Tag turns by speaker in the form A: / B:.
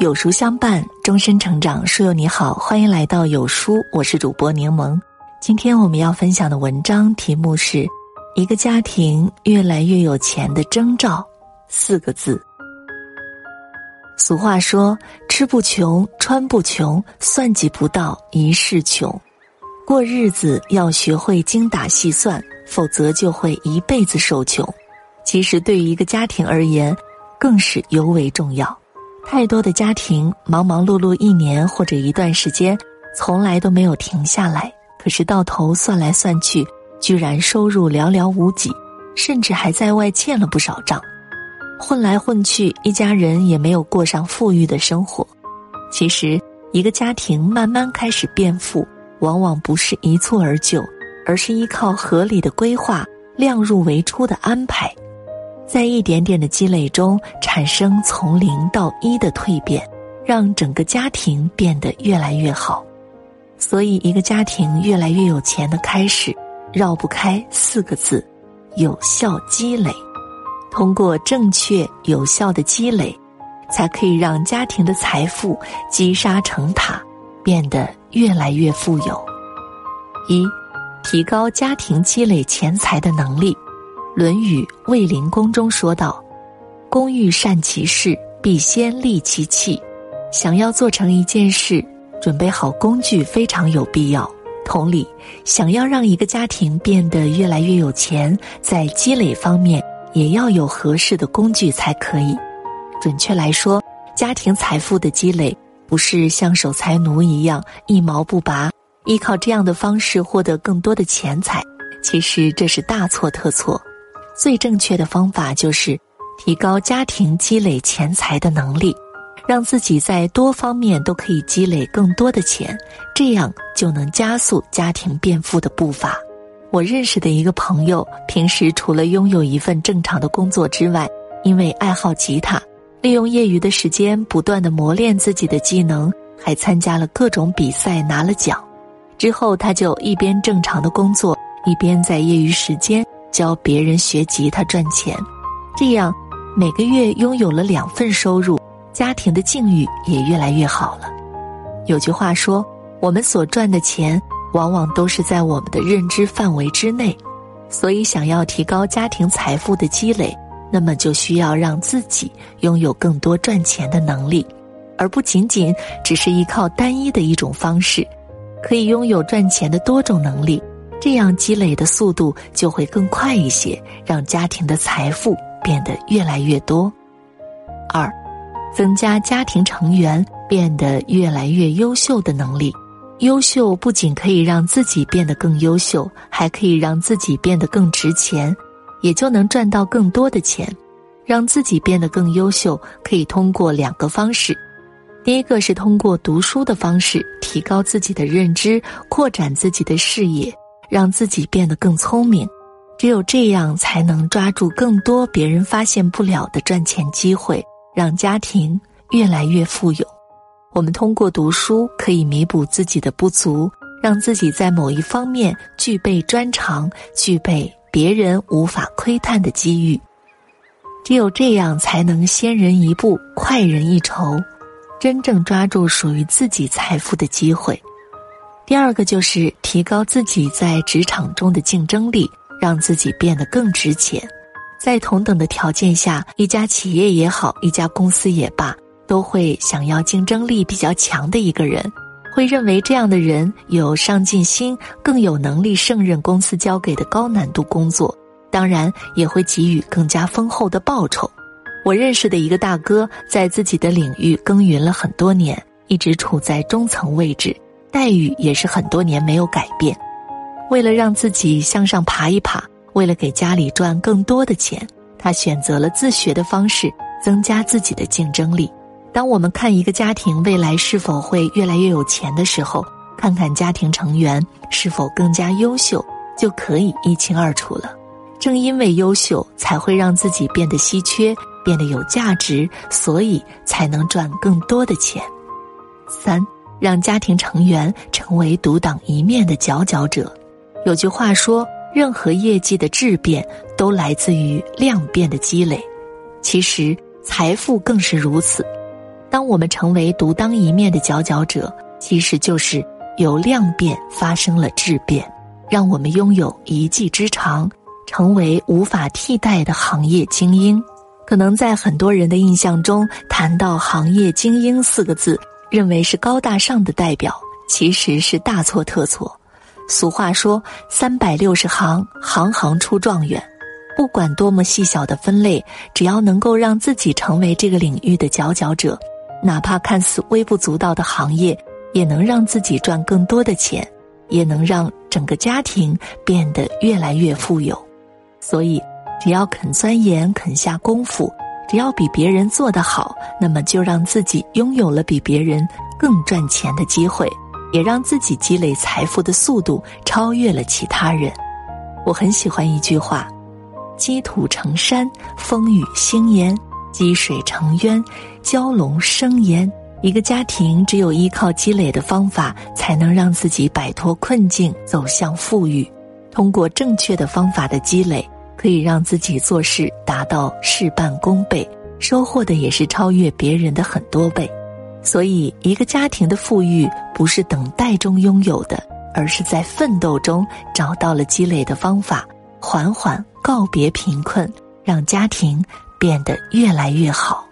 A: 有书相伴，终身成长。书友你好，欢迎来到有书，我是主播柠檬。今天我们要分享的文章题目是：一个家庭越来越有钱的征兆。四个字。俗话说：吃不穷，穿不穷，算计不到一世穷。过日子要学会精打细算，否则就会一辈子受穷。其实对于一个家庭而言，更是尤为重要。太多的家庭忙忙碌碌一年或者一段时间，从来都没有停下来。可是到头算来算去，居然收入寥寥无几，甚至还在外欠了不少账。混来混去，一家人也没有过上富裕的生活。其实，一个家庭慢慢开始变富，往往不是一蹴而就，而是依靠合理的规划、量入为出的安排。在一点点的积累中，产生从零到一的蜕变，让整个家庭变得越来越好。所以，一个家庭越来越有钱的开始，绕不开四个字：有效积累。通过正确有效的积累，才可以让家庭的财富积沙成塔，变得越来越富有。一，提高家庭积累钱财的能力。《论语·卫灵公》中说道：“工欲善其事，必先利其器。”想要做成一件事，准备好工具非常有必要。同理，想要让一个家庭变得越来越有钱，在积累方面也要有合适的工具才可以。准确来说，家庭财富的积累不是像守财奴一样一毛不拔，依靠这样的方式获得更多的钱财。其实这是大错特错。最正确的方法就是提高家庭积累钱财的能力，让自己在多方面都可以积累更多的钱，这样就能加速家庭变富的步伐。我认识的一个朋友，平时除了拥有一份正常的工作之外，因为爱好吉他，利用业余的时间不断的磨练自己的技能，还参加了各种比赛拿了奖。之后他就一边正常的工作，一边在业余时间。教别人学吉他赚钱，这样每个月拥有了两份收入，家庭的境遇也越来越好了。有句话说，我们所赚的钱往往都是在我们的认知范围之内，所以想要提高家庭财富的积累，那么就需要让自己拥有更多赚钱的能力，而不仅仅只是依靠单一的一种方式，可以拥有赚钱的多种能力。这样积累的速度就会更快一些，让家庭的财富变得越来越多。二，增加家庭成员变得越来越优秀的能力。优秀不仅可以让自己变得更优秀，还可以让自己变得更值钱，也就能赚到更多的钱。让自己变得更优秀，可以通过两个方式：第一个是通过读书的方式，提高自己的认知，扩展自己的视野。让自己变得更聪明，只有这样才能抓住更多别人发现不了的赚钱机会，让家庭越来越富有。我们通过读书可以弥补自己的不足，让自己在某一方面具备专长，具备别人无法窥探的机遇。只有这样才能先人一步，快人一筹，真正抓住属于自己财富的机会。第二个就是提高自己在职场中的竞争力，让自己变得更值钱。在同等的条件下，一家企业也好，一家公司也罢，都会想要竞争力比较强的一个人，会认为这样的人有上进心，更有能力胜任公司交给的高难度工作，当然也会给予更加丰厚的报酬。我认识的一个大哥，在自己的领域耕耘了很多年，一直处在中层位置。待遇也是很多年没有改变。为了让自己向上爬一爬，为了给家里赚更多的钱，他选择了自学的方式，增加自己的竞争力。当我们看一个家庭未来是否会越来越有钱的时候，看看家庭成员是否更加优秀，就可以一清二楚了。正因为优秀，才会让自己变得稀缺，变得有价值，所以才能赚更多的钱。三。让家庭成员成为独当一面的佼佼者。有句话说：“任何业绩的质变都来自于量变的积累。”其实，财富更是如此。当我们成为独当一面的佼佼者，其实就是由量变发生了质变，让我们拥有一技之长，成为无法替代的行业精英。可能在很多人的印象中，谈到“行业精英”四个字，认为是高大上的代表，其实是大错特错。俗话说：“三百六十行，行行出状元。”不管多么细小的分类，只要能够让自己成为这个领域的佼佼者。哪怕看似微不足道的行业，也能让自己赚更多的钱，也能让整个家庭变得越来越富有。所以，只要肯钻研、肯下功夫，只要比别人做得好，那么就让自己拥有了比别人更赚钱的机会，也让自己积累财富的速度超越了其他人。我很喜欢一句话：“积土成山，风雨兴焉。”积水成渊，蛟龙生焉。一个家庭只有依靠积累的方法，才能让自己摆脱困境，走向富裕。通过正确的方法的积累，可以让自己做事达到事半功倍，收获的也是超越别人的很多倍。所以，一个家庭的富裕不是等待中拥有的，而是在奋斗中找到了积累的方法，缓缓告别贫困，让家庭。变得越来越好。